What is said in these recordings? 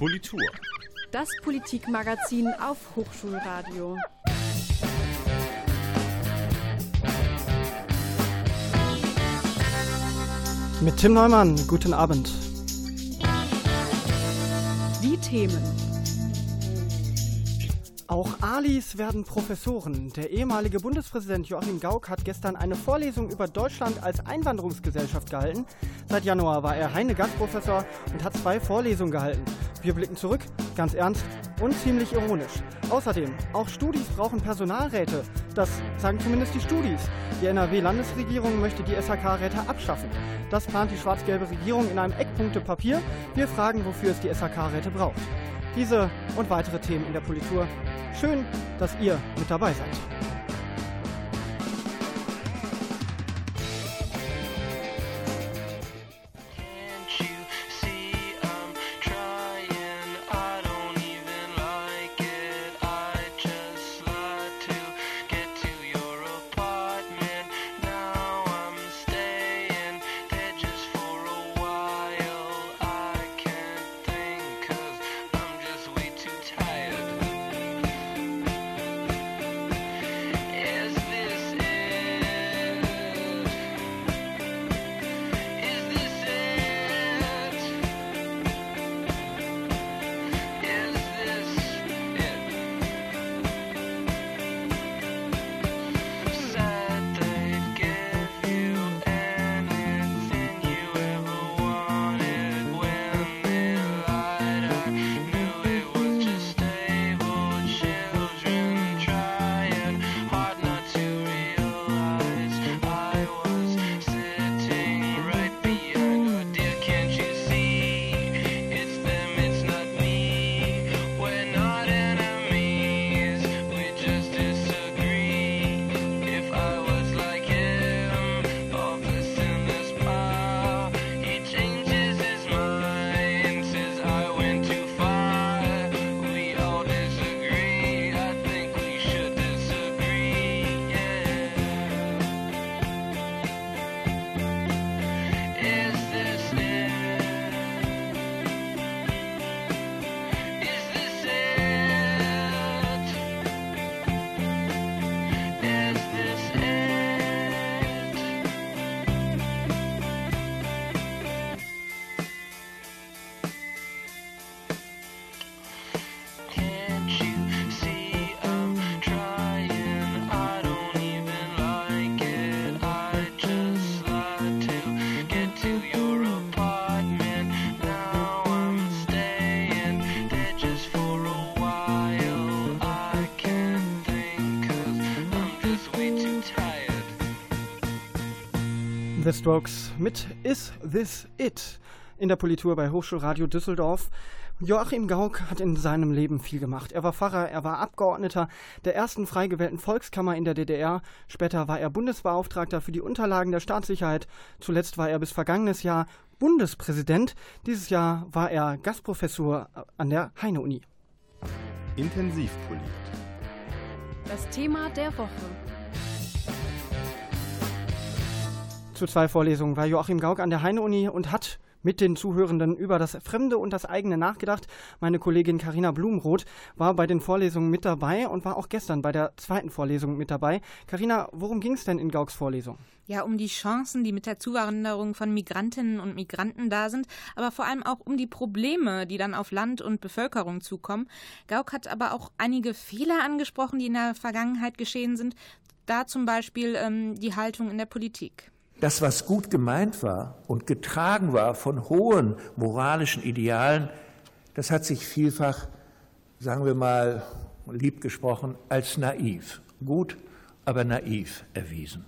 Politur. Das Politikmagazin auf Hochschulradio. Mit Tim Neumann, guten Abend. Die Themen. Auch Alis werden Professoren. Der ehemalige Bundespräsident Joachim Gauck hat gestern eine Vorlesung über Deutschland als Einwanderungsgesellschaft gehalten. Seit Januar war er Heine Gastprofessor und hat zwei Vorlesungen gehalten. Wir blicken zurück, ganz ernst und ziemlich ironisch. Außerdem, auch Studis brauchen Personalräte. Das sagen zumindest die Studis. Die NRW-Landesregierung möchte die SHK-Räte abschaffen. Das plant die schwarz-gelbe Regierung in einem Eckpunktepapier. Wir fragen, wofür es die SHK-Räte braucht. Diese und weitere Themen in der Politur Schön, dass ihr mit dabei seid. The Strokes mit Is This It? in der Politur bei Hochschulradio Düsseldorf. Joachim Gauck hat in seinem Leben viel gemacht. Er war Pfarrer, er war Abgeordneter der ersten frei gewählten Volkskammer in der DDR. Später war er Bundesbeauftragter für die Unterlagen der Staatssicherheit. Zuletzt war er bis vergangenes Jahr Bundespräsident. Dieses Jahr war er Gastprofessor an der Heine-Uni. Intensiv poliert. Das Thema der Woche. Zu zwei Vorlesungen war Joachim Gauck an der Heine-Uni und hat mit den Zuhörenden über das Fremde und das eigene nachgedacht. Meine Kollegin Karina Blumroth war bei den Vorlesungen mit dabei und war auch gestern bei der zweiten Vorlesung mit dabei. Karina, worum ging es denn in Gaucks Vorlesung? Ja, um die Chancen, die mit der Zuwanderung von Migrantinnen und Migranten da sind, aber vor allem auch um die Probleme, die dann auf Land und Bevölkerung zukommen. Gauck hat aber auch einige Fehler angesprochen, die in der Vergangenheit geschehen sind. Da zum Beispiel ähm, die Haltung in der Politik das, was gut gemeint war und getragen war von hohen moralischen Idealen, das hat sich vielfach, sagen wir mal, lieb gesprochen, als naiv, gut, aber naiv erwiesen.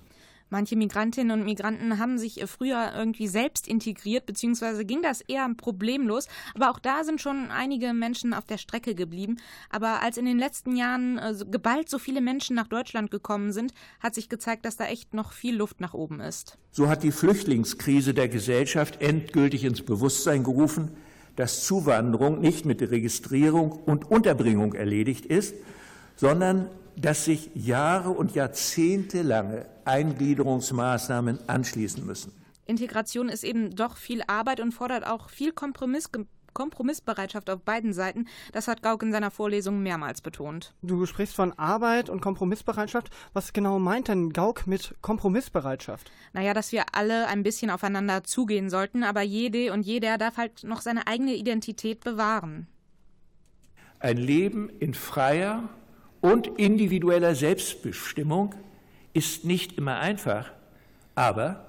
Manche Migrantinnen und Migranten haben sich früher irgendwie selbst integriert, beziehungsweise ging das eher problemlos. Aber auch da sind schon einige Menschen auf der Strecke geblieben. Aber als in den letzten Jahren äh, geballt so viele Menschen nach Deutschland gekommen sind, hat sich gezeigt, dass da echt noch viel Luft nach oben ist. So hat die Flüchtlingskrise der Gesellschaft endgültig ins Bewusstsein gerufen, dass Zuwanderung nicht mit Registrierung und Unterbringung erledigt ist, sondern dass sich Jahre und Jahrzehnte lange Eingliederungsmaßnahmen anschließen müssen. Integration ist eben doch viel Arbeit und fordert auch viel Kompromiss Kompromissbereitschaft auf beiden Seiten. Das hat Gauck in seiner Vorlesung mehrmals betont. Du sprichst von Arbeit und Kompromissbereitschaft. Was genau meint denn Gauck mit Kompromissbereitschaft? Naja, dass wir alle ein bisschen aufeinander zugehen sollten, aber jede und jeder darf halt noch seine eigene Identität bewahren. Ein Leben in freier und individueller Selbstbestimmung ist nicht immer einfach, aber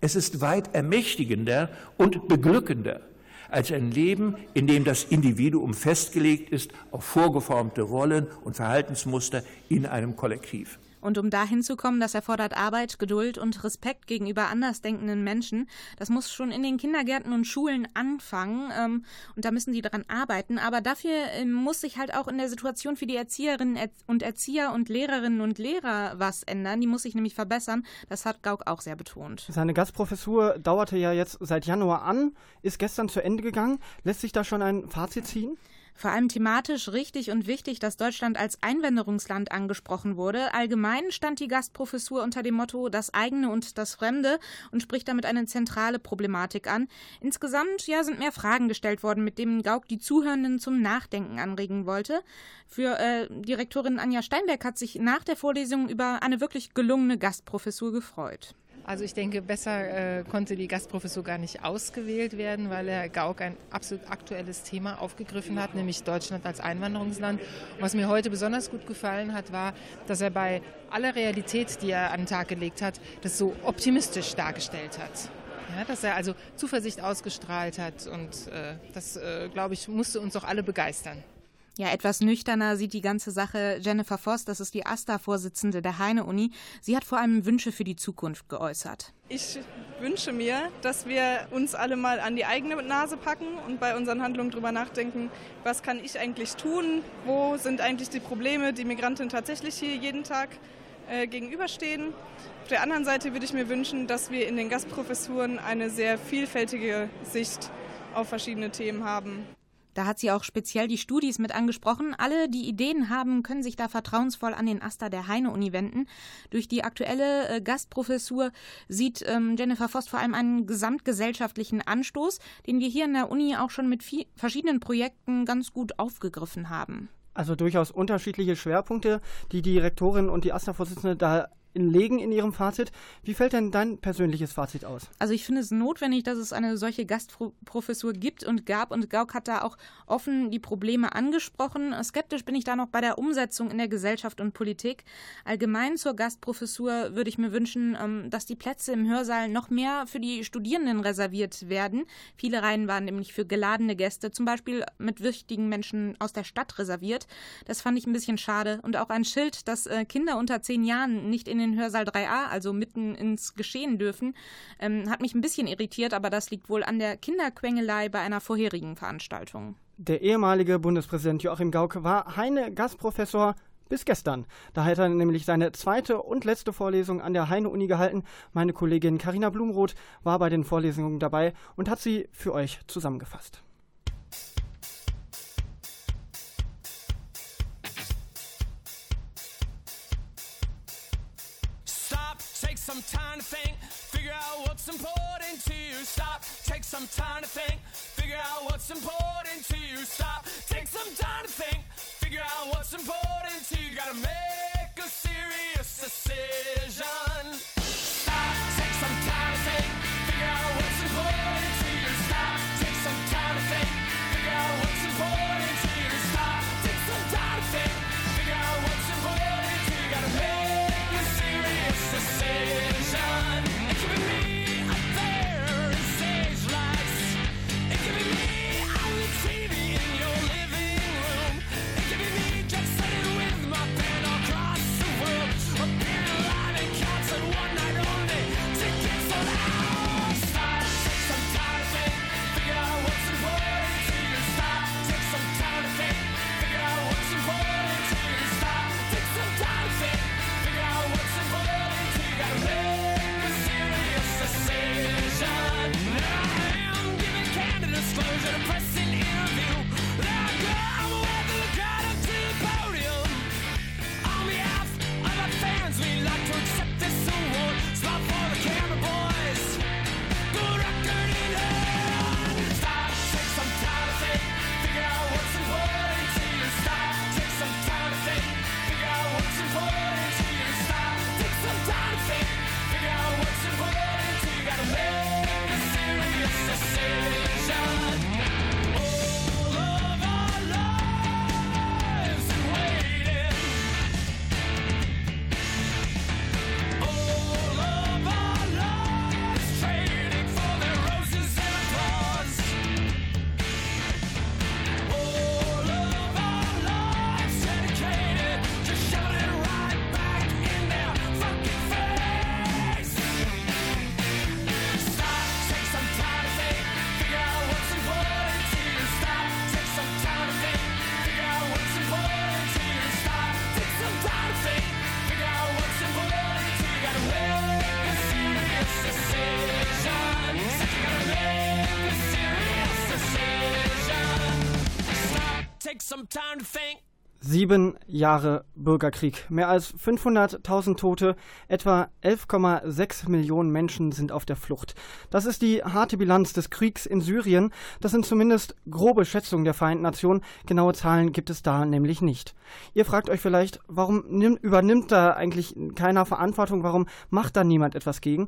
es ist weit ermächtigender und beglückender als ein Leben, in dem das Individuum festgelegt ist auf vorgeformte Rollen und Verhaltensmuster in einem Kollektiv. Und um dahin zu kommen, das erfordert Arbeit, Geduld und Respekt gegenüber andersdenkenden Menschen. Das muss schon in den Kindergärten und Schulen anfangen. Ähm, und da müssen die daran arbeiten. Aber dafür ähm, muss sich halt auch in der Situation für die Erzieherinnen und Erzieher und Lehrerinnen und Lehrer was ändern. Die muss sich nämlich verbessern. Das hat Gauck auch sehr betont. Seine Gastprofessur dauerte ja jetzt seit Januar an, ist gestern zu Ende gegangen. Lässt sich da schon ein Fazit ziehen? Vor allem thematisch richtig und wichtig, dass Deutschland als Einwanderungsland angesprochen wurde. Allgemein stand die Gastprofessur unter dem Motto das eigene und das Fremde und spricht damit eine zentrale Problematik an. Insgesamt ja sind mehr Fragen gestellt worden, mit denen Gauck die Zuhörenden zum Nachdenken anregen wollte. Für äh, Direktorin Anja Steinberg hat sich nach der Vorlesung über eine wirklich gelungene Gastprofessur gefreut. Also ich denke, besser äh, konnte die Gastprofessur gar nicht ausgewählt werden, weil Herr Gauck ein absolut aktuelles Thema aufgegriffen hat, nämlich Deutschland als Einwanderungsland. Und was mir heute besonders gut gefallen hat, war, dass er bei aller Realität, die er an den Tag gelegt hat, das so optimistisch dargestellt hat. Ja, dass er also Zuversicht ausgestrahlt hat und äh, das, äh, glaube ich, musste uns auch alle begeistern. Ja, etwas nüchterner sieht die ganze Sache Jennifer Voss, das ist die AStA-Vorsitzende der Heine-Uni. Sie hat vor allem Wünsche für die Zukunft geäußert. Ich wünsche mir, dass wir uns alle mal an die eigene Nase packen und bei unseren Handlungen darüber nachdenken, was kann ich eigentlich tun, wo sind eigentlich die Probleme, die Migranten tatsächlich hier jeden Tag äh, gegenüberstehen. Auf der anderen Seite würde ich mir wünschen, dass wir in den Gastprofessuren eine sehr vielfältige Sicht auf verschiedene Themen haben. Da hat sie auch speziell die Studis mit angesprochen. Alle, die Ideen haben, können sich da vertrauensvoll an den Aster der Heine-Uni wenden. Durch die aktuelle äh, Gastprofessur sieht ähm, Jennifer Voss vor allem einen gesamtgesellschaftlichen Anstoß, den wir hier in der Uni auch schon mit verschiedenen Projekten ganz gut aufgegriffen haben. Also durchaus unterschiedliche Schwerpunkte, die die Rektorin und die AStA-Vorsitzende da legen in Ihrem Fazit. Wie fällt denn dein persönliches Fazit aus? Also ich finde es notwendig, dass es eine solche Gastprofessur gibt und gab und Gauck hat da auch offen die Probleme angesprochen. Skeptisch bin ich da noch bei der Umsetzung in der Gesellschaft und Politik. Allgemein zur Gastprofessur würde ich mir wünschen, ähm, dass die Plätze im Hörsaal noch mehr für die Studierenden reserviert werden. Viele Reihen waren nämlich für geladene Gäste, zum Beispiel mit wichtigen Menschen aus der Stadt reserviert. Das fand ich ein bisschen schade. Und auch ein Schild, dass äh, Kinder unter zehn Jahren nicht in den den Hörsaal 3a, also mitten ins Geschehen dürfen, ähm, hat mich ein bisschen irritiert, aber das liegt wohl an der Kinderquengelei bei einer vorherigen Veranstaltung. Der ehemalige Bundespräsident Joachim Gauck war Heine Gastprofessor bis gestern. Da hat er nämlich seine zweite und letzte Vorlesung an der Heine-Uni gehalten. Meine Kollegin Karina Blumroth war bei den Vorlesungen dabei und hat sie für euch zusammengefasst. Time to think, figure out what's important to you. Stop, take some time to think, figure out what's important to you. Stop, take some time to think, figure out what's important to you. Gotta make a serious decision. Stop, take some time to think, Sieben Jahre Bürgerkrieg, mehr als 500.000 Tote, etwa 11,6 Millionen Menschen sind auf der Flucht. Das ist die harte Bilanz des Kriegs in Syrien. Das sind zumindest grobe Schätzungen der Vereinten Nationen. Genaue Zahlen gibt es da nämlich nicht. Ihr fragt euch vielleicht, warum nimmt, übernimmt da eigentlich keiner Verantwortung? Warum macht da niemand etwas gegen?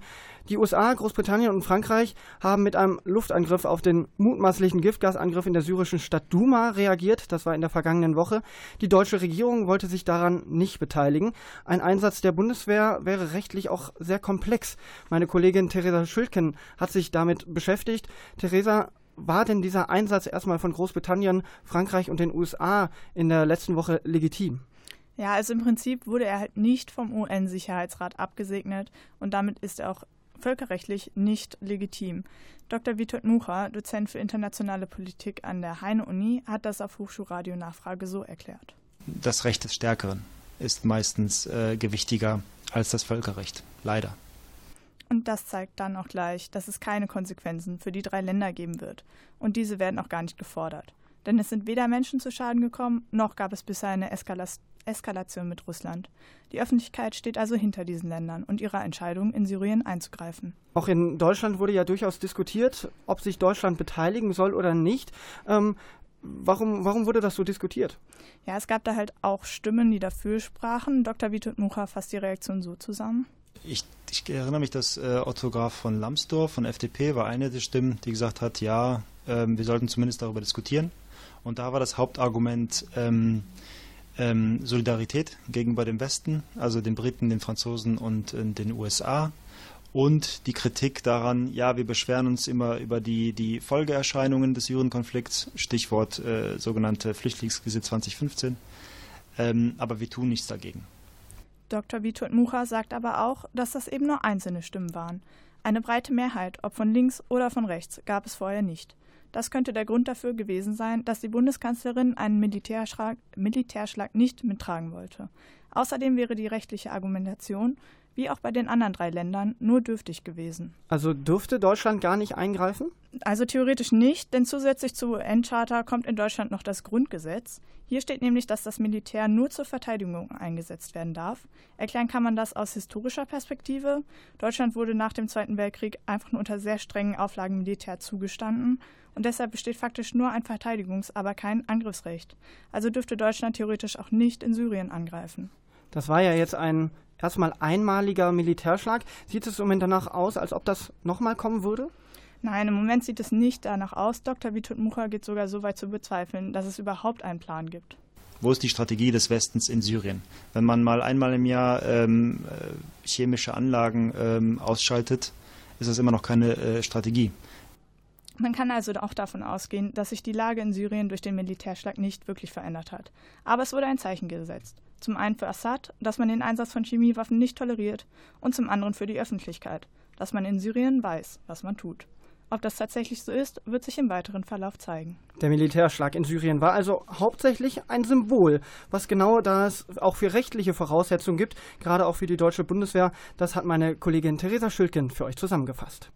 Die USA, Großbritannien und Frankreich haben mit einem Luftangriff auf den mutmaßlichen Giftgasangriff in der syrischen Stadt Duma reagiert. Das war in der vergangenen Woche. Die deutsche Regierung wollte sich daran nicht beteiligen. Ein Einsatz der Bundeswehr wäre rechtlich auch sehr komplex. Meine Kollegin Theresa Schülken hat sich damit beschäftigt. Theresa, war denn dieser Einsatz erstmal von Großbritannien, Frankreich und den USA in der letzten Woche legitim? Ja, also im Prinzip wurde er halt nicht vom UN-Sicherheitsrat abgesegnet und damit ist er auch völkerrechtlich nicht legitim. Dr. Witold Mucha, Dozent für internationale Politik an der Heine-Uni, hat das auf Hochschulradio Nachfrage so erklärt. Das Recht des Stärkeren ist meistens äh, gewichtiger als das Völkerrecht, leider. Und das zeigt dann auch gleich, dass es keine Konsequenzen für die drei Länder geben wird. Und diese werden auch gar nicht gefordert. Denn es sind weder Menschen zu Schaden gekommen, noch gab es bisher eine Eskalation Eskalation mit Russland. Die Öffentlichkeit steht also hinter diesen Ländern und ihrer Entscheidung, in Syrien einzugreifen. Auch in Deutschland wurde ja durchaus diskutiert, ob sich Deutschland beteiligen soll oder nicht. Ähm, warum, warum wurde das so diskutiert? Ja, es gab da halt auch Stimmen, die dafür sprachen. Dr. Witold Mucha fasst die Reaktion so zusammen. Ich, ich, erinnere mich, dass äh, Otto Graf von Lambsdorff von FDP war eine der Stimmen, die gesagt hat, ja, ähm, wir sollten zumindest darüber diskutieren. Und da war das Hauptargument, ähm, ähm, Solidarität gegenüber dem Westen, also den Briten, den Franzosen und äh, den USA. Und die Kritik daran, ja, wir beschweren uns immer über die, die Folgeerscheinungen des Syrienkonflikts, Stichwort äh, sogenannte Flüchtlingsgesetz 2015, ähm, aber wir tun nichts dagegen. Dr. Witold Mucha sagt aber auch, dass das eben nur einzelne Stimmen waren. Eine breite Mehrheit, ob von links oder von rechts, gab es vorher nicht. Das könnte der Grund dafür gewesen sein, dass die Bundeskanzlerin einen Militärschlag, Militärschlag nicht mittragen wollte. Außerdem wäre die rechtliche Argumentation, wie auch bei den anderen drei Ländern, nur dürftig gewesen. Also dürfte Deutschland gar nicht eingreifen? Also theoretisch nicht, denn zusätzlich zur UN-Charta kommt in Deutschland noch das Grundgesetz. Hier steht nämlich, dass das Militär nur zur Verteidigung eingesetzt werden darf. Erklären kann man das aus historischer Perspektive. Deutschland wurde nach dem Zweiten Weltkrieg einfach nur unter sehr strengen Auflagen Militär zugestanden und deshalb besteht faktisch nur ein Verteidigungs-, aber kein Angriffsrecht. Also dürfte Deutschland theoretisch auch nicht in Syrien angreifen. Das war ja jetzt ein erstmal einmaliger Militärschlag. Sieht es im Moment danach aus, als ob das nochmal kommen würde? Nein, im Moment sieht es nicht danach aus. Dr. Vitut Mucha geht sogar so weit zu bezweifeln, dass es überhaupt einen Plan gibt. Wo ist die Strategie des Westens in Syrien? Wenn man mal einmal im Jahr ähm, äh, chemische Anlagen ähm, ausschaltet, ist das immer noch keine äh, Strategie. Man kann also auch davon ausgehen, dass sich die Lage in Syrien durch den Militärschlag nicht wirklich verändert hat. Aber es wurde ein Zeichen gesetzt. Zum einen für Assad, dass man den Einsatz von Chemiewaffen nicht toleriert, und zum anderen für die Öffentlichkeit, dass man in Syrien weiß, was man tut. Ob das tatsächlich so ist, wird sich im weiteren Verlauf zeigen. Der Militärschlag in Syrien war also hauptsächlich ein Symbol. Was genau das auch für rechtliche Voraussetzungen gibt, gerade auch für die deutsche Bundeswehr, das hat meine Kollegin Theresa Schülken für euch zusammengefasst.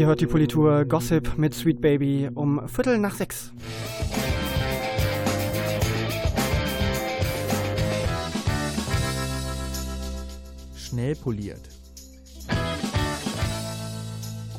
Ihr hört die Politur Gossip mit Sweet Baby um Viertel nach sechs. Schnell poliert.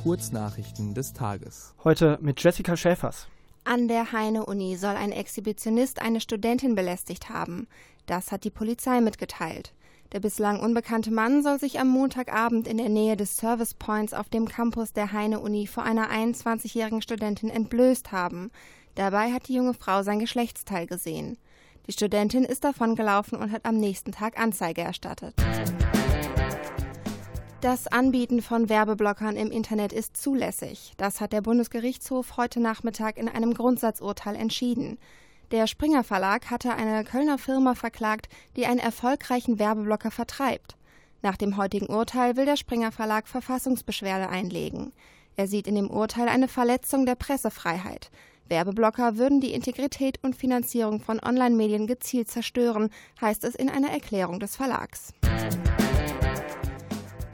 Kurznachrichten des Tages. Heute mit Jessica Schäfers. An der Heine-Uni soll ein Exhibitionist eine Studentin belästigt haben. Das hat die Polizei mitgeteilt. Der bislang unbekannte Mann soll sich am Montagabend in der Nähe des Service Points auf dem Campus der Heine-Uni vor einer 21-jährigen Studentin entblößt haben. Dabei hat die junge Frau sein Geschlechtsteil gesehen. Die Studentin ist davongelaufen und hat am nächsten Tag Anzeige erstattet. Das Anbieten von Werbeblockern im Internet ist zulässig. Das hat der Bundesgerichtshof heute Nachmittag in einem Grundsatzurteil entschieden. Der Springer Verlag hatte eine Kölner Firma verklagt, die einen erfolgreichen Werbeblocker vertreibt. Nach dem heutigen Urteil will der Springer Verlag Verfassungsbeschwerde einlegen. Er sieht in dem Urteil eine Verletzung der Pressefreiheit. Werbeblocker würden die Integrität und Finanzierung von Online-Medien gezielt zerstören, heißt es in einer Erklärung des Verlags.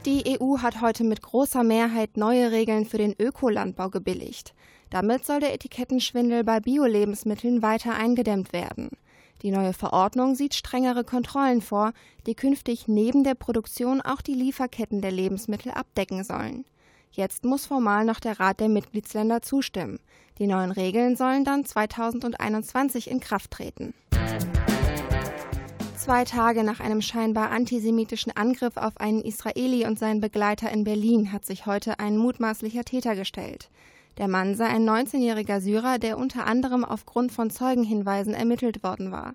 Die EU hat heute mit großer Mehrheit neue Regeln für den Ökolandbau gebilligt. Damit soll der Etikettenschwindel bei Bio-Lebensmitteln weiter eingedämmt werden. Die neue Verordnung sieht strengere Kontrollen vor, die künftig neben der Produktion auch die Lieferketten der Lebensmittel abdecken sollen. Jetzt muss formal noch der Rat der Mitgliedsländer zustimmen. Die neuen Regeln sollen dann 2021 in Kraft treten. Zwei Tage nach einem scheinbar antisemitischen Angriff auf einen Israeli und seinen Begleiter in Berlin hat sich heute ein mutmaßlicher Täter gestellt. Der Mann sei ein 19-jähriger Syrer, der unter anderem aufgrund von Zeugenhinweisen ermittelt worden war.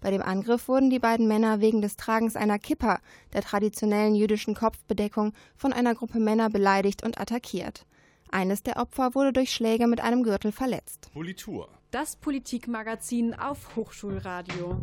Bei dem Angriff wurden die beiden Männer wegen des Tragens einer Kippa, der traditionellen jüdischen Kopfbedeckung, von einer Gruppe Männer beleidigt und attackiert. Eines der Opfer wurde durch Schläge mit einem Gürtel verletzt. Politur. Das Politikmagazin auf Hochschulradio.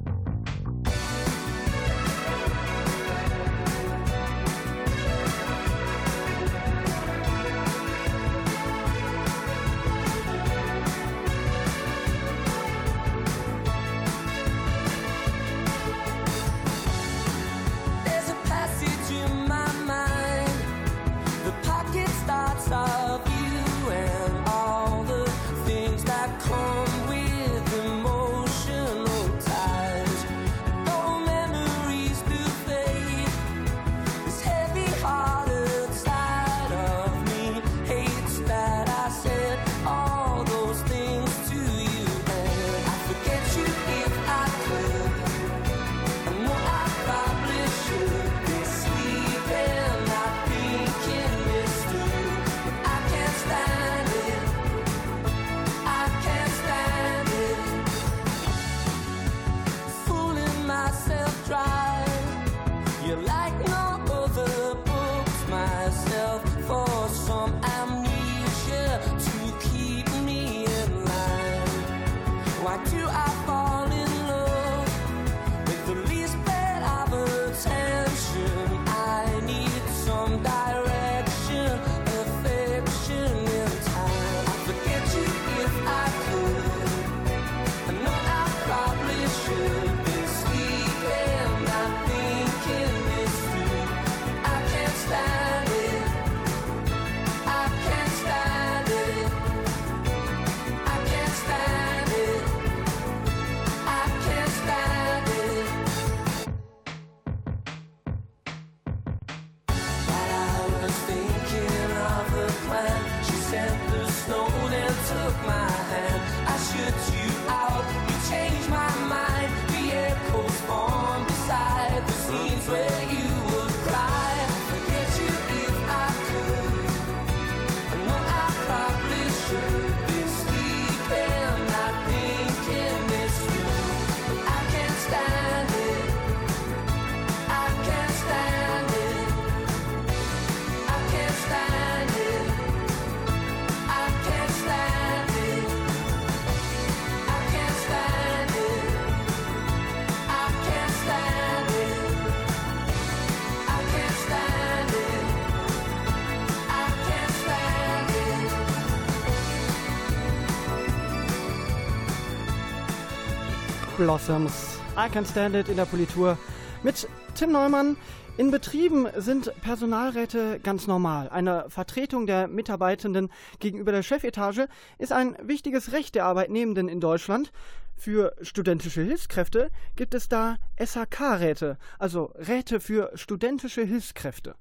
Blossoms. I Can Stand It in der Politur mit Tim Neumann. In Betrieben sind Personalräte ganz normal. Eine Vertretung der Mitarbeitenden gegenüber der Chefetage ist ein wichtiges Recht der Arbeitnehmenden in Deutschland. Für studentische Hilfskräfte gibt es da SHK-Räte, also Räte für studentische Hilfskräfte.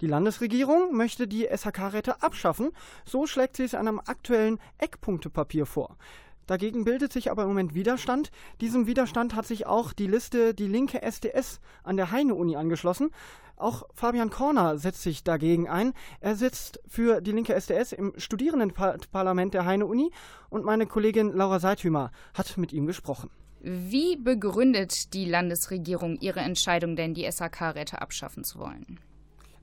Die Landesregierung möchte die SHK-Räte abschaffen, so schlägt sie es einem aktuellen Eckpunktepapier vor. Dagegen bildet sich aber im Moment Widerstand. Diesem Widerstand hat sich auch die Liste Die linke SDS an der Heine-Uni angeschlossen. Auch Fabian Korner setzt sich dagegen ein. Er sitzt für die linke SDS im Studierendenparlament der Heine-Uni und meine Kollegin Laura Seithümer hat mit ihm gesprochen. Wie begründet die Landesregierung ihre Entscheidung denn, die SAK-Räte abschaffen zu wollen?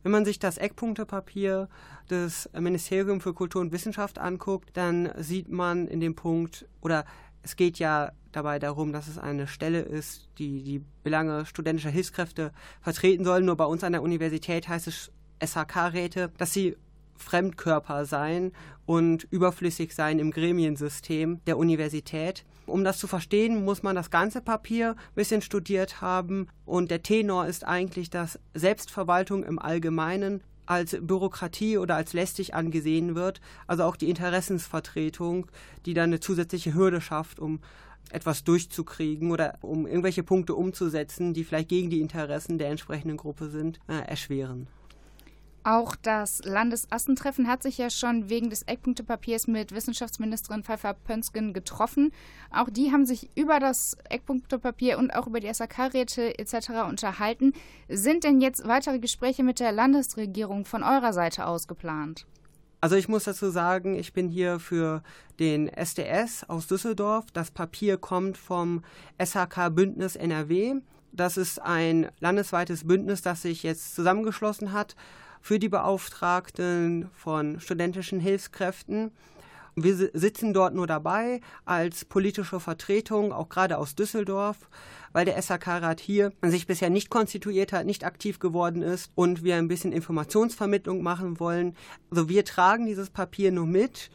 Wenn man sich das Eckpunktepapier des Ministeriums für Kultur und Wissenschaft anguckt, dann sieht man in dem Punkt, oder es geht ja dabei darum, dass es eine Stelle ist, die die Belange studentischer Hilfskräfte vertreten soll. Nur bei uns an der Universität heißt es SHK-Räte, dass sie Fremdkörper sein und überflüssig sein im Gremiensystem der Universität. Um das zu verstehen, muss man das ganze Papier ein bisschen studiert haben und der Tenor ist eigentlich, dass Selbstverwaltung im Allgemeinen als Bürokratie oder als lästig angesehen wird, also auch die Interessensvertretung, die dann eine zusätzliche Hürde schafft, um etwas durchzukriegen oder um irgendwelche Punkte umzusetzen, die vielleicht gegen die Interessen der entsprechenden Gruppe sind, äh, erschweren. Auch das Landesassentreffen hat sich ja schon wegen des Eckpunktepapiers mit Wissenschaftsministerin Pfeiffer-Pönsken getroffen. Auch die haben sich über das Eckpunktepapier und auch über die SAK-Räte etc. unterhalten. Sind denn jetzt weitere Gespräche mit der Landesregierung von eurer Seite aus geplant? Also ich muss dazu sagen, ich bin hier für den SDS aus Düsseldorf. Das Papier kommt vom SHK Bündnis NRW. Das ist ein landesweites Bündnis, das sich jetzt zusammengeschlossen hat für die Beauftragten von studentischen Hilfskräften. Wir sitzen dort nur dabei als politische Vertretung, auch gerade aus Düsseldorf, weil der SHK-Rat hier sich bisher nicht konstituiert hat, nicht aktiv geworden ist und wir ein bisschen Informationsvermittlung machen wollen. Also wir tragen dieses Papier nur mit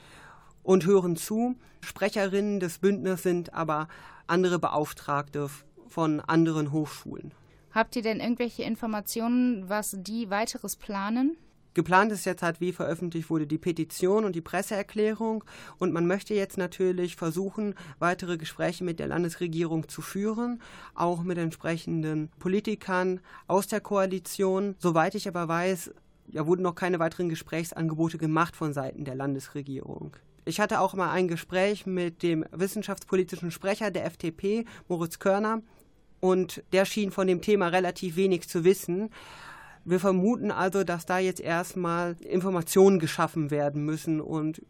und hören zu. Sprecherinnen des Bündnisses sind aber andere Beauftragte von anderen Hochschulen. Habt ihr denn irgendwelche Informationen, was die weiteres planen? Geplant ist jetzt halt, wie veröffentlicht wurde, die Petition und die Presseerklärung. Und man möchte jetzt natürlich versuchen, weitere Gespräche mit der Landesregierung zu führen, auch mit entsprechenden Politikern aus der Koalition. Soweit ich aber weiß, ja, wurden noch keine weiteren Gesprächsangebote gemacht von Seiten der Landesregierung. Ich hatte auch mal ein Gespräch mit dem wissenschaftspolitischen Sprecher der FDP, Moritz Körner, und der schien von dem Thema relativ wenig zu wissen. Wir vermuten also, dass da jetzt erstmal Informationen geschaffen werden müssen und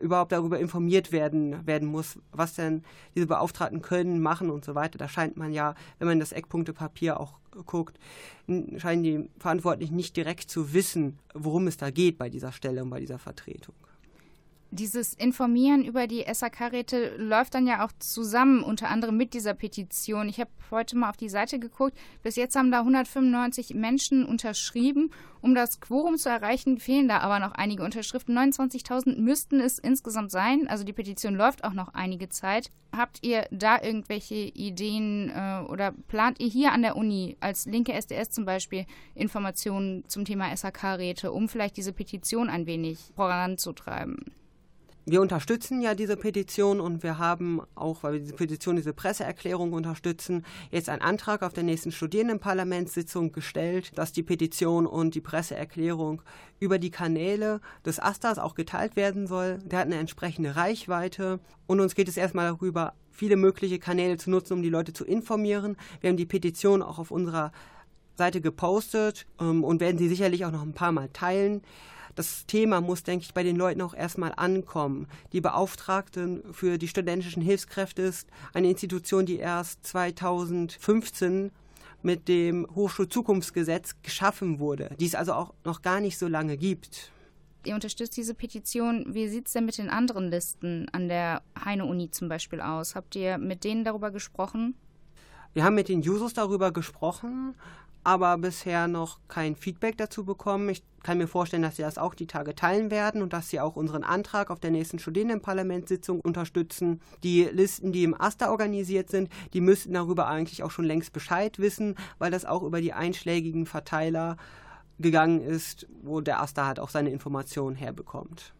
überhaupt darüber informiert werden, werden muss, was denn diese Beauftragten können, machen und so weiter. Da scheint man ja, wenn man das Eckpunktepapier auch guckt, scheinen die Verantwortlichen nicht direkt zu wissen, worum es da geht bei dieser Stelle und bei dieser Vertretung dieses Informieren über die SAK-Räte läuft dann ja auch zusammen, unter anderem mit dieser Petition. Ich habe heute mal auf die Seite geguckt. Bis jetzt haben da 195 Menschen unterschrieben. Um das Quorum zu erreichen, fehlen da aber noch einige Unterschriften. 29.000 müssten es insgesamt sein. Also die Petition läuft auch noch einige Zeit. Habt ihr da irgendwelche Ideen äh, oder plant ihr hier an der Uni als linke SDS zum Beispiel Informationen zum Thema SAK-Räte, um vielleicht diese Petition ein wenig voranzutreiben? Wir unterstützen ja diese Petition und wir haben auch, weil wir diese Petition, diese Presseerklärung unterstützen, jetzt einen Antrag auf der nächsten Studierendenparlamentssitzung gestellt, dass die Petition und die Presseerklärung über die Kanäle des Astas auch geteilt werden soll. Der hat eine entsprechende Reichweite und uns geht es erstmal darüber, viele mögliche Kanäle zu nutzen, um die Leute zu informieren. Wir haben die Petition auch auf unserer Seite gepostet ähm, und werden sie sicherlich auch noch ein paar Mal teilen das Thema muss, denke ich, bei den Leuten auch erstmal ankommen. Die Beauftragten für die studentischen Hilfskräfte ist eine Institution, die erst 2015 mit dem Hochschulzukunftsgesetz geschaffen wurde, die es also auch noch gar nicht so lange gibt. Ihr unterstützt diese Petition. Wie sieht es denn mit den anderen Listen an der Heine-Uni zum Beispiel aus? Habt ihr mit denen darüber gesprochen? Wir haben mit den Jusos darüber gesprochen aber bisher noch kein Feedback dazu bekommen. Ich kann mir vorstellen, dass sie das auch die Tage teilen werden und dass sie auch unseren Antrag auf der nächsten Studierendenparlamentssitzung unterstützen. Die Listen, die im AStA organisiert sind, die müssten darüber eigentlich auch schon längst Bescheid wissen, weil das auch über die einschlägigen Verteiler gegangen ist, wo der AStA halt auch seine Informationen herbekommt.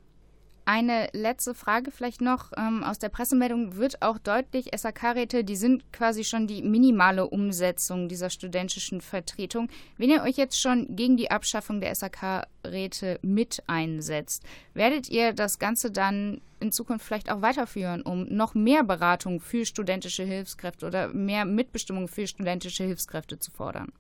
Eine letzte Frage vielleicht noch. Ähm, aus der Pressemeldung wird auch deutlich, SAK-Räte, die sind quasi schon die minimale Umsetzung dieser studentischen Vertretung. Wenn ihr euch jetzt schon gegen die Abschaffung der SAK-Räte mit einsetzt, werdet ihr das Ganze dann in Zukunft vielleicht auch weiterführen, um noch mehr Beratung für studentische Hilfskräfte oder mehr Mitbestimmung für studentische Hilfskräfte zu fordern?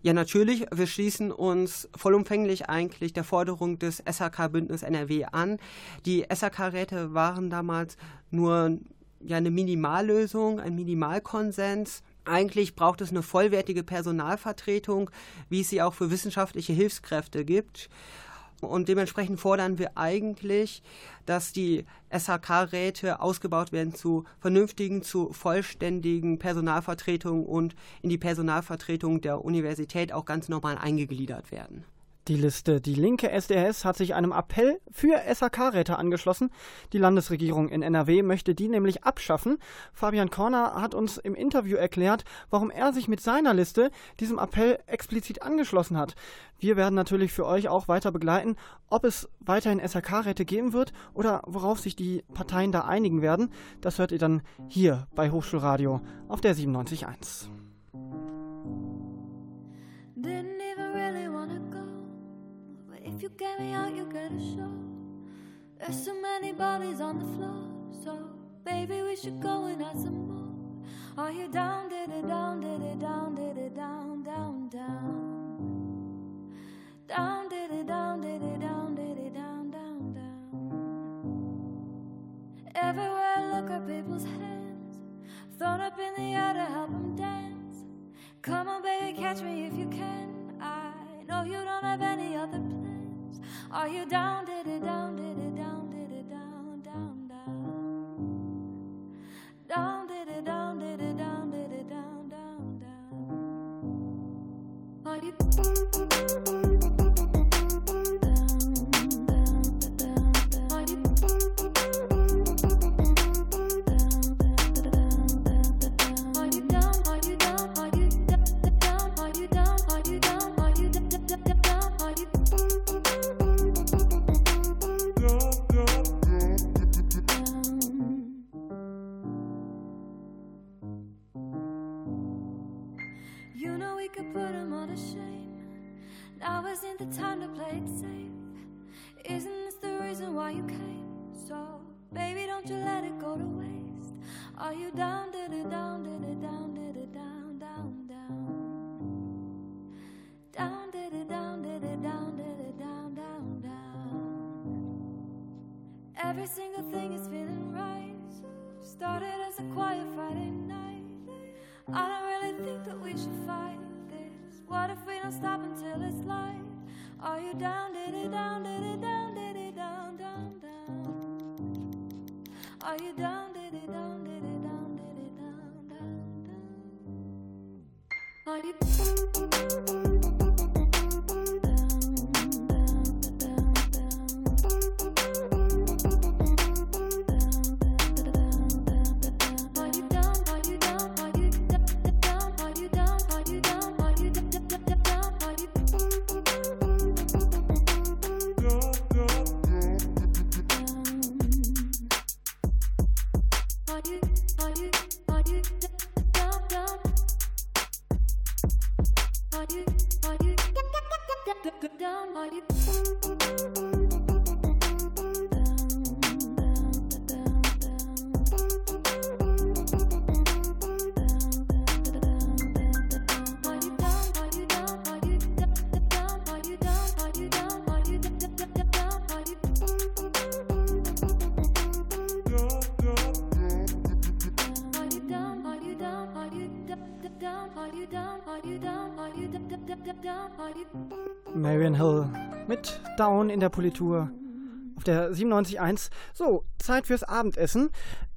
Ja, natürlich. Wir schließen uns vollumfänglich eigentlich der Forderung des SHK-Bündnis NRW an. Die SHK-Räte waren damals nur ja, eine Minimallösung, ein Minimalkonsens. Eigentlich braucht es eine vollwertige Personalvertretung, wie es sie auch für wissenschaftliche Hilfskräfte gibt. Und dementsprechend fordern wir eigentlich, dass die SHK-Räte ausgebaut werden zu vernünftigen, zu vollständigen Personalvertretungen und in die Personalvertretung der Universität auch ganz normal eingegliedert werden die Liste. Die linke SDRS hat sich einem Appell für SAK-Räte angeschlossen. Die Landesregierung in NRW möchte die nämlich abschaffen. Fabian Korner hat uns im Interview erklärt, warum er sich mit seiner Liste diesem Appell explizit angeschlossen hat. Wir werden natürlich für euch auch weiter begleiten, ob es weiterhin SAK-Räte geben wird oder worauf sich die Parteien da einigen werden. Das hört ihr dann hier bei Hochschulradio auf der 97.1. Get me out, you get a show. There's so many bodies on the floor, so baby, we should go and add some more. Are you down, did it down, did it down, did it down, down, down? Down, did it down, did it down, did it down, down, down. Everywhere I look at people's hands, thrown up in the air down, are you down, are you down, are you down, are you down, are you Marion Hill mit Down in der Politur auf der 97.1. So, Zeit fürs Abendessen.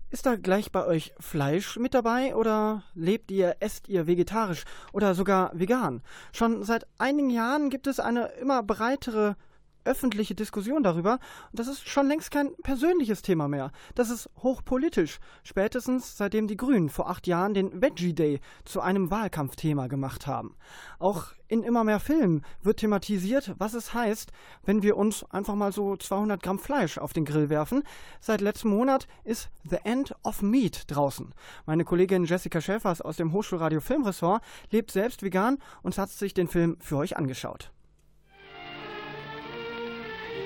Ist da gleich bei euch Fleisch mit dabei oder lebt ihr, esst ihr vegetarisch oder sogar vegan? Schon seit einigen Jahren gibt es eine immer breitere öffentliche Diskussion darüber. Und das ist schon längst kein persönliches Thema mehr. Das ist hochpolitisch. Spätestens seitdem die Grünen vor acht Jahren den Veggie Day zu einem Wahlkampfthema gemacht haben. Auch in immer mehr Filmen wird thematisiert, was es heißt, wenn wir uns einfach mal so 200 Gramm Fleisch auf den Grill werfen. Seit letztem Monat ist The End of Meat draußen. Meine Kollegin Jessica Schäfers aus dem Hochschulradio Filmressort lebt selbst vegan und hat sich den Film für euch angeschaut.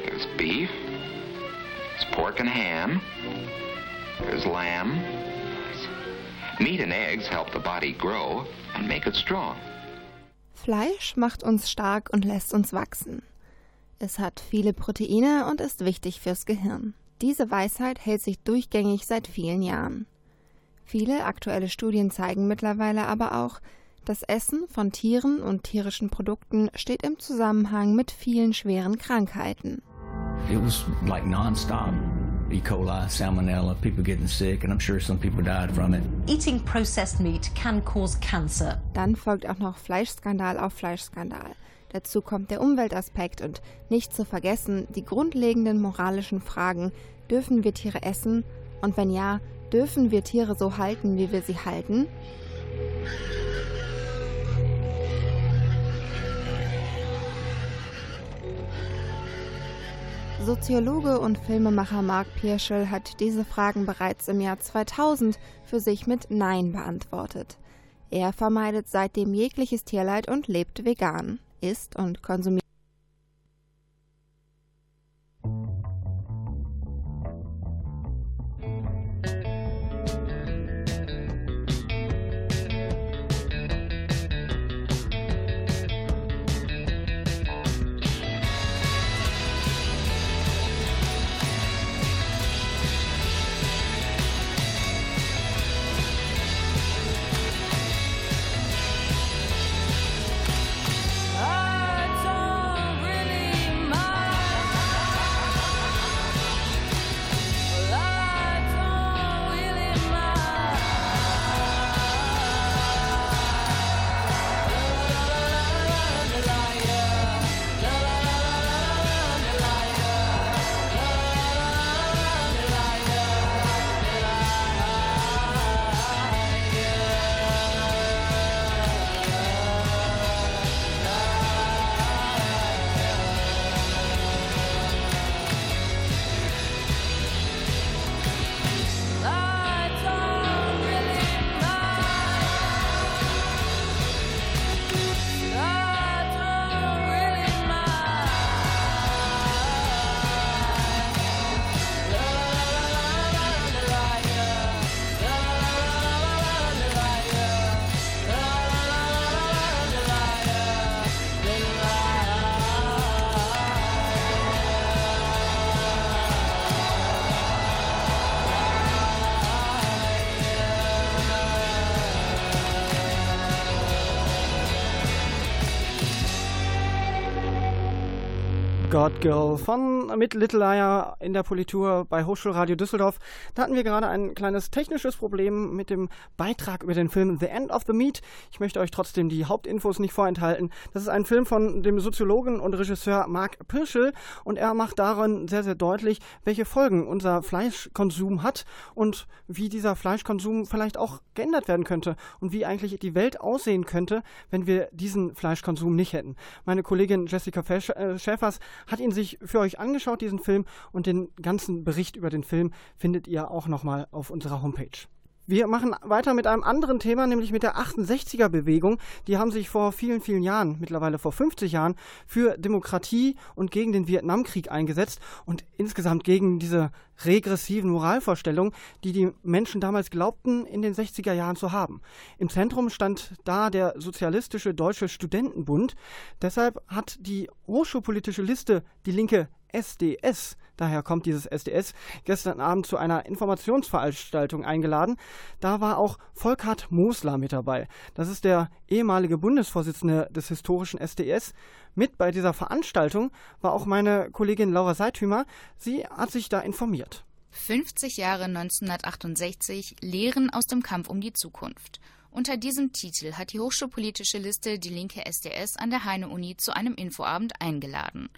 There's beef. There's pork and ham. There's lamb. Meat and eggs help the body grow and make it strong. Fleisch macht uns stark und lässt uns wachsen. Es hat viele Proteine und ist wichtig fürs Gehirn. Diese Weisheit hält sich durchgängig seit vielen Jahren. Viele aktuelle Studien zeigen mittlerweile aber auch, das Essen von Tieren und tierischen Produkten steht im Zusammenhang mit vielen schweren Krankheiten. It was like nonstop. E. coli, salmonella, people getting sick, and I'm sure some people died from it. Eating processed meat can cause cancer. Dann folgt auch noch Fleischskandal auf Fleischskandal. Dazu kommt der Umweltaspekt und nicht zu vergessen die grundlegenden moralischen Fragen, dürfen wir Tiere essen und wenn ja, dürfen wir Tiere so halten, wie wir sie halten? Soziologe und Filmemacher Mark Pierschel hat diese Fragen bereits im Jahr 2000 für sich mit Nein beantwortet. Er vermeidet seitdem jegliches Tierleid und lebt vegan, isst und konsumiert God Girl von mit Little Liar in der Politur bei Hochschulradio Düsseldorf. Da hatten wir gerade ein kleines technisches Problem mit dem Beitrag über den Film The End of the Meat. Ich möchte euch trotzdem die Hauptinfos nicht vorenthalten. Das ist ein Film von dem Soziologen und Regisseur Mark Pirschel und er macht darin sehr, sehr deutlich, welche Folgen unser Fleischkonsum hat und wie dieser Fleischkonsum vielleicht auch geändert werden könnte und wie eigentlich die Welt aussehen könnte, wenn wir diesen Fleischkonsum nicht hätten. Meine Kollegin Jessica äh, Schäfers hat ihn sich für euch angeschaut, diesen Film, und den ganzen Bericht über den Film findet ihr auch nochmal auf unserer Homepage. Wir machen weiter mit einem anderen Thema, nämlich mit der 68er Bewegung. Die haben sich vor vielen, vielen Jahren, mittlerweile vor 50 Jahren, für Demokratie und gegen den Vietnamkrieg eingesetzt und insgesamt gegen diese regressiven Moralvorstellungen, die die Menschen damals glaubten, in den 60er Jahren zu haben. Im Zentrum stand da der Sozialistische Deutsche Studentenbund. Deshalb hat die Hochschulpolitische Liste Die Linke SDS, daher kommt dieses SDS, gestern Abend zu einer Informationsveranstaltung eingeladen. Da war auch Volkhard Mosler mit dabei. Das ist der ehemalige Bundesvorsitzende des historischen SDS. Mit bei dieser Veranstaltung war auch meine Kollegin Laura Seithümer. Sie hat sich da informiert. 50 Jahre 1968 Lehren aus dem Kampf um die Zukunft. Unter diesem Titel hat die hochschulpolitische Liste die linke SDS an der Heine-Uni zu einem Infoabend eingeladen.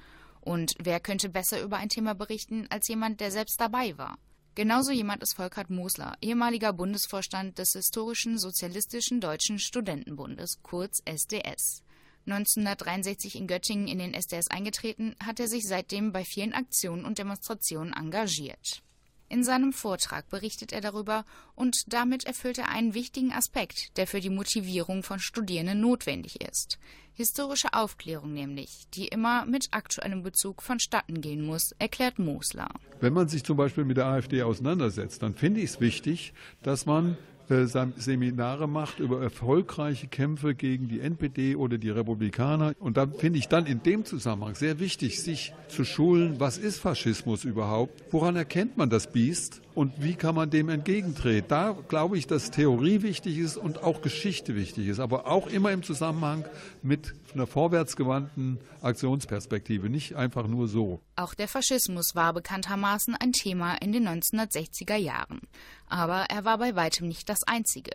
Und wer könnte besser über ein Thema berichten als jemand, der selbst dabei war? Genauso jemand ist Volkert Mosler, ehemaliger Bundesvorstand des historischen Sozialistischen Deutschen Studentenbundes, kurz SDS. 1963 in Göttingen in den SDS eingetreten, hat er sich seitdem bei vielen Aktionen und Demonstrationen engagiert. In seinem Vortrag berichtet er darüber und damit erfüllt er einen wichtigen Aspekt, der für die Motivierung von Studierenden notwendig ist. Historische Aufklärung nämlich, die immer mit aktuellem Bezug vonstatten gehen muss, erklärt Mosler. Wenn man sich zum Beispiel mit der AfD auseinandersetzt, dann finde ich es wichtig, dass man Seminare macht über erfolgreiche Kämpfe gegen die NPD oder die Republikaner. Und da finde ich dann in dem Zusammenhang sehr wichtig, sich zu schulen, was ist Faschismus überhaupt? Woran erkennt man das Biest? Und wie kann man dem entgegentreten. Da glaube ich, dass Theorie wichtig ist und auch Geschichte wichtig ist, aber auch immer im Zusammenhang mit einer vorwärtsgewandten Aktionsperspektive, nicht einfach nur so. Auch der Faschismus war bekanntermaßen ein Thema in den 1960er Jahren. Aber er war bei weitem nicht das einzige.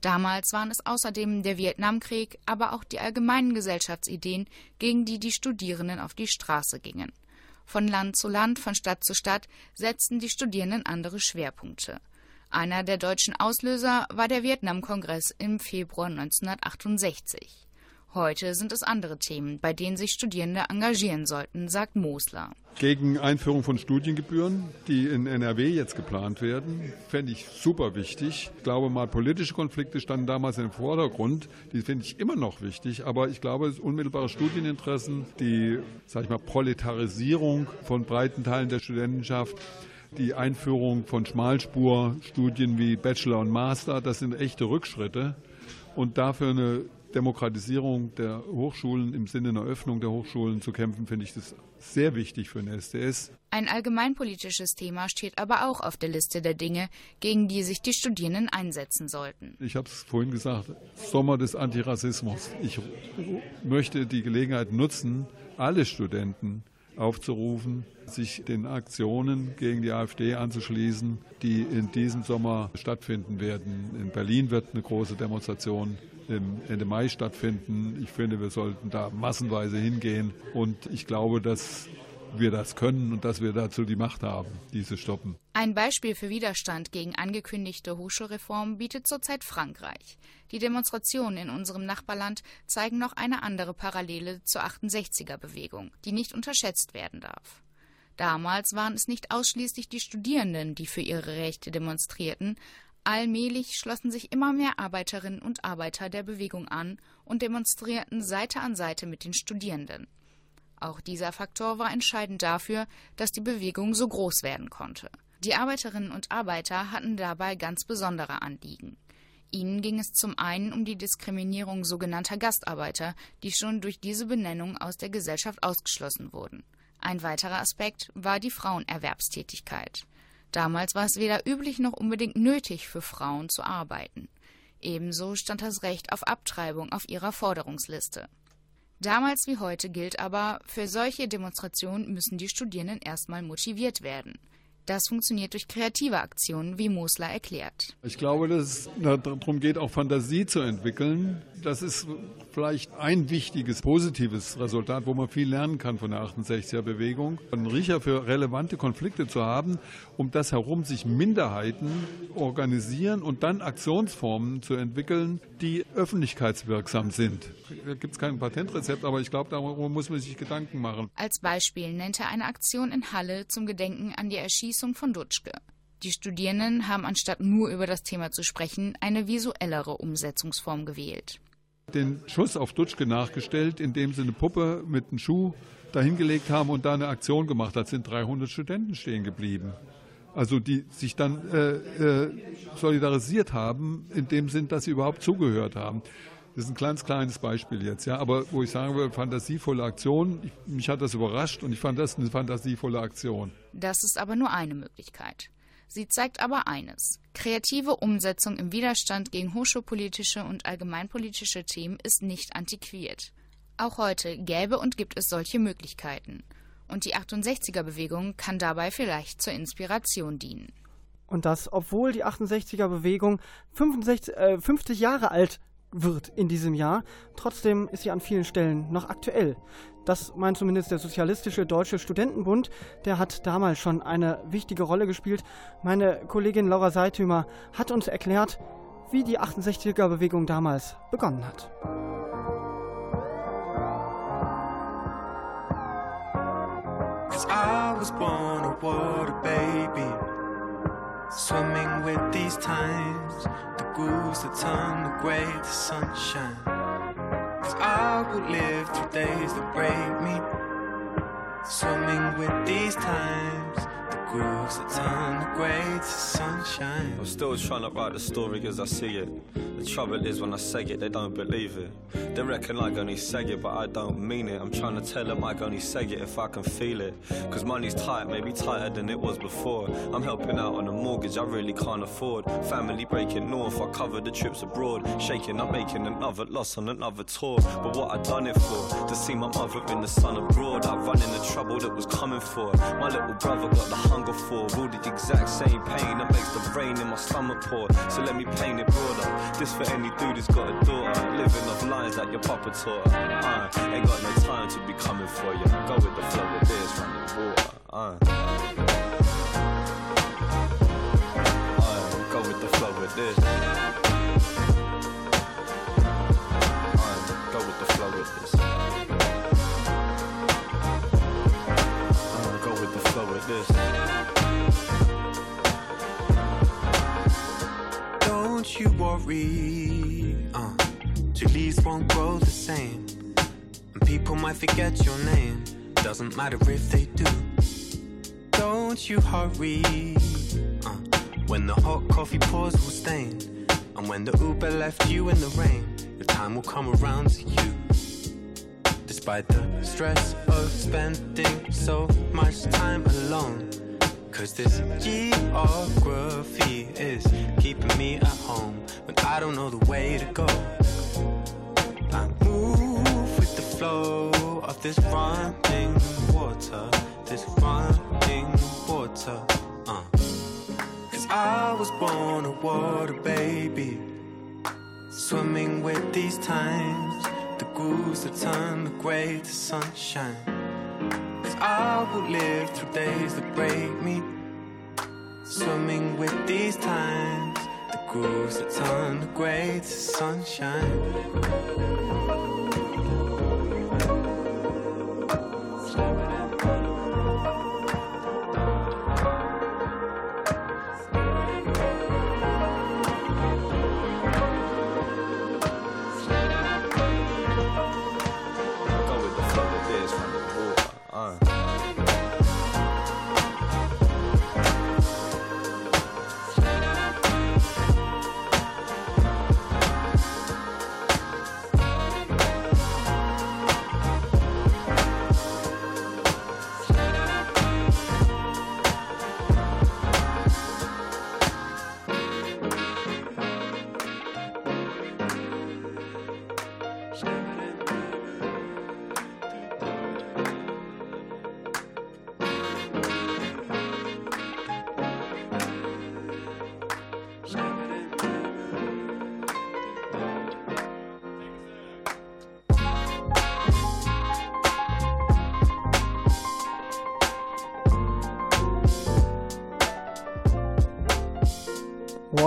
Damals waren es außerdem der Vietnamkrieg, aber auch die allgemeinen Gesellschaftsideen, gegen die die Studierenden auf die Straße gingen. Von Land zu Land, von Stadt zu Stadt setzten die Studierenden andere Schwerpunkte. Einer der deutschen Auslöser war der Vietnamkongress im Februar 1968. Heute sind es andere Themen, bei denen sich Studierende engagieren sollten, sagt Mosler. Gegen Einführung von Studiengebühren, die in NRW jetzt geplant werden, fände ich super wichtig. Ich glaube mal, politische Konflikte standen damals im Vordergrund. Die finde ich immer noch wichtig. Aber ich glaube, unmittelbare Studieninteressen, die, sag ich mal, Proletarisierung von breiten Teilen der Studentenschaft, die Einführung von Schmalspurstudien wie Bachelor und Master, das sind echte Rückschritte. Und dafür eine Demokratisierung der Hochschulen im Sinne einer Öffnung der Hochschulen zu kämpfen, finde ich das sehr wichtig für den SDS. Ein allgemeinpolitisches Thema steht aber auch auf der Liste der Dinge, gegen die sich die Studierenden einsetzen sollten. Ich habe es vorhin gesagt, Sommer des Antirassismus. Ich möchte die Gelegenheit nutzen, alle Studenten aufzurufen, sich den Aktionen gegen die AfD anzuschließen, die in diesem Sommer stattfinden werden. In Berlin wird eine große Demonstration Ende Mai stattfinden. Ich finde, wir sollten da massenweise hingehen und ich glaube, dass wir das können und dass wir dazu die Macht haben, diese stoppen. Ein Beispiel für Widerstand gegen angekündigte Hochschulreformen bietet zurzeit Frankreich. Die Demonstrationen in unserem Nachbarland zeigen noch eine andere Parallele zur 68er-Bewegung, die nicht unterschätzt werden darf. Damals waren es nicht ausschließlich die Studierenden, die für ihre Rechte demonstrierten, Allmählich schlossen sich immer mehr Arbeiterinnen und Arbeiter der Bewegung an und demonstrierten Seite an Seite mit den Studierenden. Auch dieser Faktor war entscheidend dafür, dass die Bewegung so groß werden konnte. Die Arbeiterinnen und Arbeiter hatten dabei ganz besondere Anliegen. Ihnen ging es zum einen um die Diskriminierung sogenannter Gastarbeiter, die schon durch diese Benennung aus der Gesellschaft ausgeschlossen wurden. Ein weiterer Aspekt war die Frauenerwerbstätigkeit. Damals war es weder üblich noch unbedingt nötig für Frauen zu arbeiten. Ebenso stand das Recht auf Abtreibung auf ihrer Forderungsliste. Damals wie heute gilt aber, für solche Demonstrationen müssen die Studierenden erstmal motiviert werden. Das funktioniert durch kreative Aktionen, wie Mosler erklärt. Ich glaube, dass es darum geht, auch Fantasie zu entwickeln. Das ist vielleicht ein wichtiges, positives Resultat, wo man viel lernen kann von der 68er-Bewegung. Einen Riecher für relevante Konflikte zu haben, um das herum sich Minderheiten organisieren und dann Aktionsformen zu entwickeln, die öffentlichkeitswirksam sind. Da gibt es kein Patentrezept, aber ich glaube, darüber muss man sich Gedanken machen. Als Beispiel nennt er eine Aktion in Halle zum Gedenken an die Erschießung von Dutschke. Die Studierenden haben anstatt nur über das Thema zu sprechen, eine visuellere Umsetzungsform gewählt den Schuss auf Dutschke nachgestellt, indem sie eine Puppe mit einem Schuh dahingelegt haben und da eine Aktion gemacht hat, sind 300 Studenten stehen geblieben. Also die sich dann äh, äh, solidarisiert haben, in dem Sinn, dass sie überhaupt zugehört haben. Das ist ein kleines, kleines Beispiel jetzt, ja. Aber wo ich sagen würde, fantasievolle Aktion, ich, mich hat das überrascht und ich fand das eine fantasievolle Aktion. Das ist aber nur eine Möglichkeit. Sie zeigt aber eines. Kreative Umsetzung im Widerstand gegen hochschulpolitische und allgemeinpolitische Themen ist nicht antiquiert. Auch heute gäbe und gibt es solche Möglichkeiten. Und die 68er-Bewegung kann dabei vielleicht zur Inspiration dienen. Und das, obwohl die 68er-Bewegung 50 äh, Jahre alt wird in diesem Jahr. Trotzdem ist sie an vielen Stellen noch aktuell. Das meint zumindest der Sozialistische Deutsche Studentenbund. Der hat damals schon eine wichtige Rolle gespielt. Meine Kollegin Laura Seitümer hat uns erklärt, wie die 68er-Bewegung damals begonnen hat. I was born a water baby, swimming with these times, the ghouls that turn the gray to sunshine. Cause I will live through days that break me, swimming with these times the grooves that turn the grey to sunshine. I'm still trying to write the story as I see it. The trouble is when I say it, they don't believe it. They reckon I only say it, but I don't mean it. I'm trying to tell them I only say it if I can feel it. Cause money's tight, maybe tighter than it was before. I'm helping out on a mortgage I really can't afford. Family breaking north, I cover the trips abroad. Shaking, I'm making another loss on another tour. But what I done it for? To see my mother in the sun abroad. I run in the trouble that was coming for. My little brother got the hunger for. All the exact same pain that makes the rain in my stomach pour. So let me paint it broader. This for any dude who's got a daughter. Living off lines that your papa taught her. Uh, ain't got no time to be coming for you. Go with the flow of this, run the water. Uh. Uh, go with the flow with this. You worry, uh, your leaves won't grow the same. And people might forget your name, doesn't matter if they do. Don't you hurry, uh, when the hot coffee pours will stain. And when the Uber left you in the rain, the time will come around to you despite the stress of spending so much time alone. Cause this geography is keeping me at home when I don't know the way to go. I move with the flow of this running water, this running water. Uh. Cause I was born a water baby, swimming with these times the ghouls that turn the grey to sunshine. I will live through days that break me. Swimming with these times, the ghouls that turn the grey to sunshine.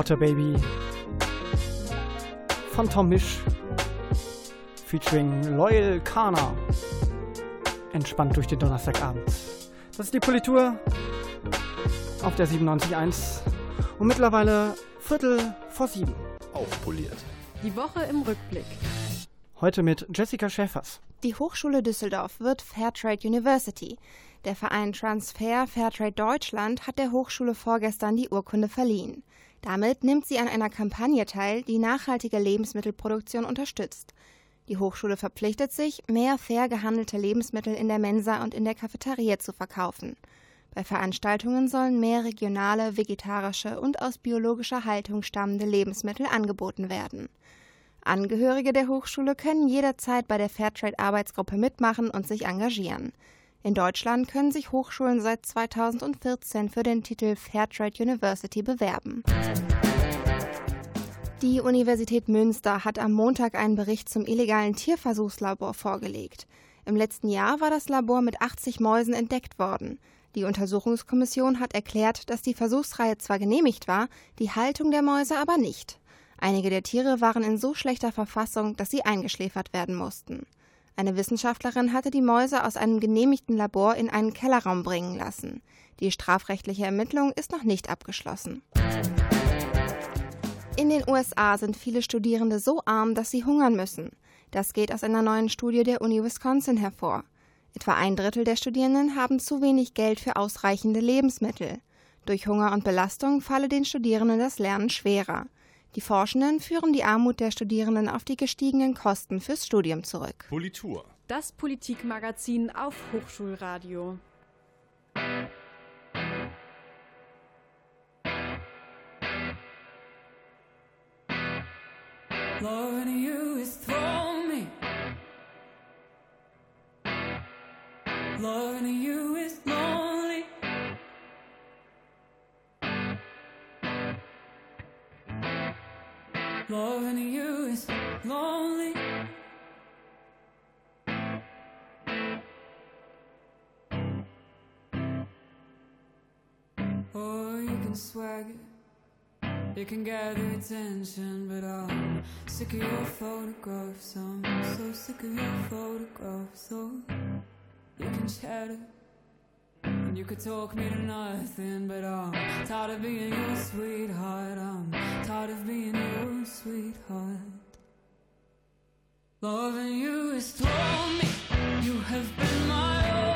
Water Baby von Tom Misch featuring Loyal Kana. Entspannt durch den Donnerstagabend. Das ist die Politur auf der 97.1 und mittlerweile Viertel vor sieben. Aufpoliert. Die Woche im Rückblick. Heute mit Jessica Schäfers. Die Hochschule Düsseldorf wird Fairtrade University. Der Verein Transfer Fairtrade Deutschland hat der Hochschule vorgestern die Urkunde verliehen. Damit nimmt sie an einer Kampagne teil, die nachhaltige Lebensmittelproduktion unterstützt. Die Hochschule verpflichtet sich, mehr fair gehandelte Lebensmittel in der Mensa und in der Cafeteria zu verkaufen. Bei Veranstaltungen sollen mehr regionale, vegetarische und aus biologischer Haltung stammende Lebensmittel angeboten werden. Angehörige der Hochschule können jederzeit bei der Fairtrade-Arbeitsgruppe mitmachen und sich engagieren. In Deutschland können sich Hochschulen seit 2014 für den Titel Fairtrade University bewerben. Die Universität Münster hat am Montag einen Bericht zum illegalen Tierversuchslabor vorgelegt. Im letzten Jahr war das Labor mit 80 Mäusen entdeckt worden. Die Untersuchungskommission hat erklärt, dass die Versuchsreihe zwar genehmigt war, die Haltung der Mäuse aber nicht. Einige der Tiere waren in so schlechter Verfassung, dass sie eingeschläfert werden mussten. Eine Wissenschaftlerin hatte die Mäuse aus einem genehmigten Labor in einen Kellerraum bringen lassen. Die strafrechtliche Ermittlung ist noch nicht abgeschlossen. In den USA sind viele Studierende so arm, dass sie hungern müssen. Das geht aus einer neuen Studie der Uni Wisconsin hervor. Etwa ein Drittel der Studierenden haben zu wenig Geld für ausreichende Lebensmittel. Durch Hunger und Belastung falle den Studierenden das Lernen schwerer. Die Forschenden führen die Armut der Studierenden auf die gestiegenen Kosten fürs Studium zurück. Politur. Das Politikmagazin auf Hochschulradio. You me. Loving you Oh, you can. You can gather attention, but I'm sick of your photographs. I'm so sick of your photographs. So you can chatter. And you could talk me to nothing, but I'm tired of being your sweetheart. I'm tired of being your sweetheart. Loving you is thrown me. You have been my only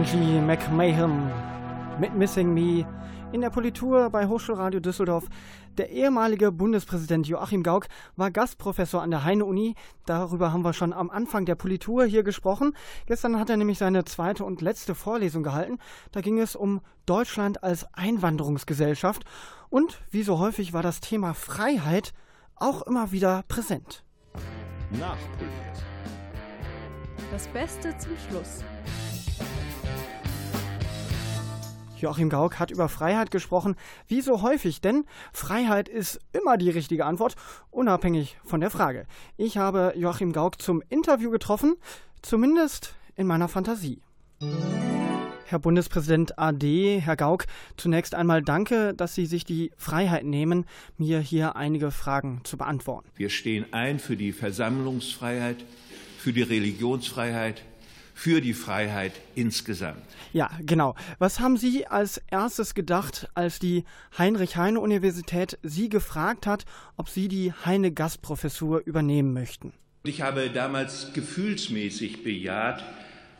Angie McMahon mit Missing Me in der Politur bei Hochschulradio Düsseldorf. Der ehemalige Bundespräsident Joachim Gauck war Gastprofessor an der Heine-Uni. Darüber haben wir schon am Anfang der Politur hier gesprochen. Gestern hat er nämlich seine zweite und letzte Vorlesung gehalten. Da ging es um Deutschland als Einwanderungsgesellschaft. Und wie so häufig war das Thema Freiheit auch immer wieder präsent. Nachpoliert. Das Beste zum Schluss. Joachim Gauck hat über Freiheit gesprochen, wie so häufig, denn Freiheit ist immer die richtige Antwort, unabhängig von der Frage. Ich habe Joachim Gauck zum Interview getroffen, zumindest in meiner Fantasie. Herr Bundespräsident AD, Herr Gauck, zunächst einmal danke, dass Sie sich die Freiheit nehmen, mir hier einige Fragen zu beantworten. Wir stehen ein für die Versammlungsfreiheit, für die Religionsfreiheit, für die Freiheit insgesamt. Ja, genau. Was haben Sie als erstes gedacht, als die Heinrich-Heine-Universität Sie gefragt hat, ob Sie die Heine-Gastprofessur übernehmen möchten? Ich habe damals gefühlsmäßig bejaht,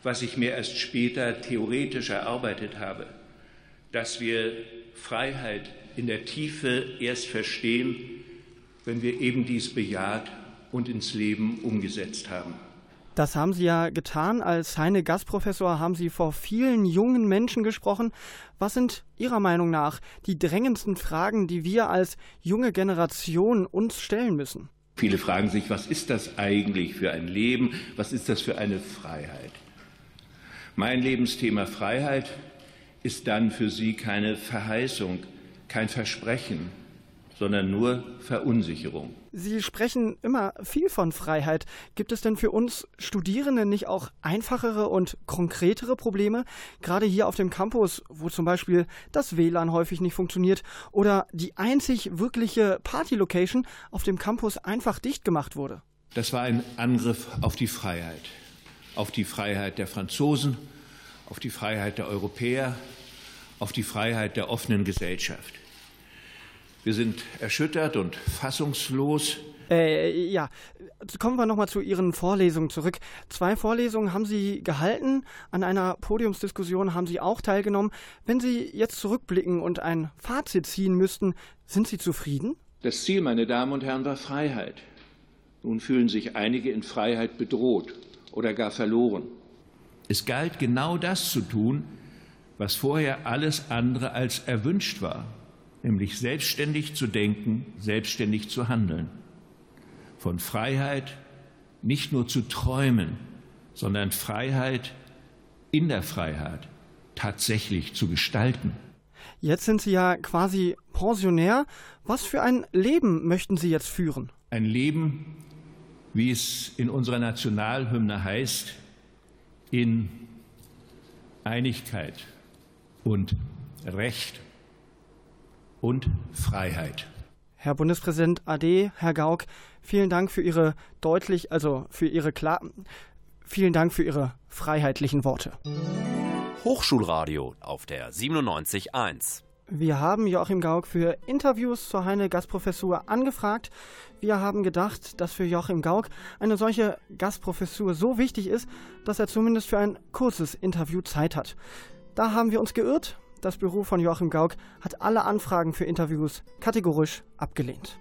was ich mir erst später theoretisch erarbeitet habe, dass wir Freiheit in der Tiefe erst verstehen, wenn wir eben dies bejaht und ins Leben umgesetzt haben. Das haben Sie ja getan. Als Heine Gastprofessor haben Sie vor vielen jungen Menschen gesprochen. Was sind Ihrer Meinung nach die drängendsten Fragen, die wir als junge Generation uns stellen müssen? Viele fragen sich, was ist das eigentlich für ein Leben? Was ist das für eine Freiheit? Mein Lebensthema Freiheit ist dann für Sie keine Verheißung, kein Versprechen, sondern nur Verunsicherung. Sie sprechen immer viel von Freiheit. Gibt es denn für uns Studierende nicht auch einfachere und konkretere Probleme? Gerade hier auf dem Campus, wo zum Beispiel das WLAN häufig nicht funktioniert oder die einzig wirkliche Party-Location auf dem Campus einfach dicht gemacht wurde. Das war ein Angriff auf die Freiheit. Auf die Freiheit der Franzosen, auf die Freiheit der Europäer, auf die Freiheit der offenen Gesellschaft. Wir sind erschüttert und fassungslos. Äh, ja, kommen wir nochmal zu Ihren Vorlesungen zurück. Zwei Vorlesungen haben Sie gehalten, an einer Podiumsdiskussion haben Sie auch teilgenommen. Wenn Sie jetzt zurückblicken und ein Fazit ziehen müssten, sind Sie zufrieden? Das Ziel, meine Damen und Herren, war Freiheit. Nun fühlen sich einige in Freiheit bedroht oder gar verloren. Es galt genau das zu tun, was vorher alles andere als erwünscht war nämlich selbstständig zu denken, selbstständig zu handeln. Von Freiheit nicht nur zu träumen, sondern Freiheit in der Freiheit tatsächlich zu gestalten. Jetzt sind Sie ja quasi Pensionär. Was für ein Leben möchten Sie jetzt führen? Ein Leben, wie es in unserer Nationalhymne heißt, in Einigkeit und Recht und Freiheit. Herr Bundespräsident AD, Herr Gauck, vielen Dank für Ihre deutlich, also für Ihre klar, vielen Dank für Ihre freiheitlichen Worte. Hochschulradio auf der 97.1. Wir haben Joachim Gauck für Interviews zur Heine Gastprofessur angefragt. Wir haben gedacht, dass für Joachim Gauck eine solche Gastprofessur so wichtig ist, dass er zumindest für ein kurzes Interview Zeit hat. Da haben wir uns geirrt. Das Büro von Joachim Gauck hat alle Anfragen für Interviews kategorisch abgelehnt.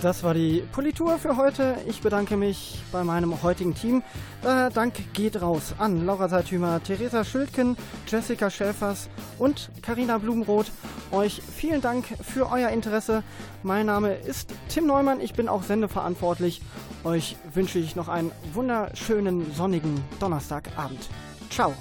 Das war die Politur für heute. Ich bedanke mich bei meinem heutigen Team. Äh, Dank geht raus an Laura Seitümer, Theresa Schildken, Jessica Schäfers und Karina Blumenroth. Euch vielen Dank für euer Interesse. Mein Name ist Tim Neumann. Ich bin auch sendeverantwortlich. Euch wünsche ich noch einen wunderschönen sonnigen Donnerstagabend. Ciao.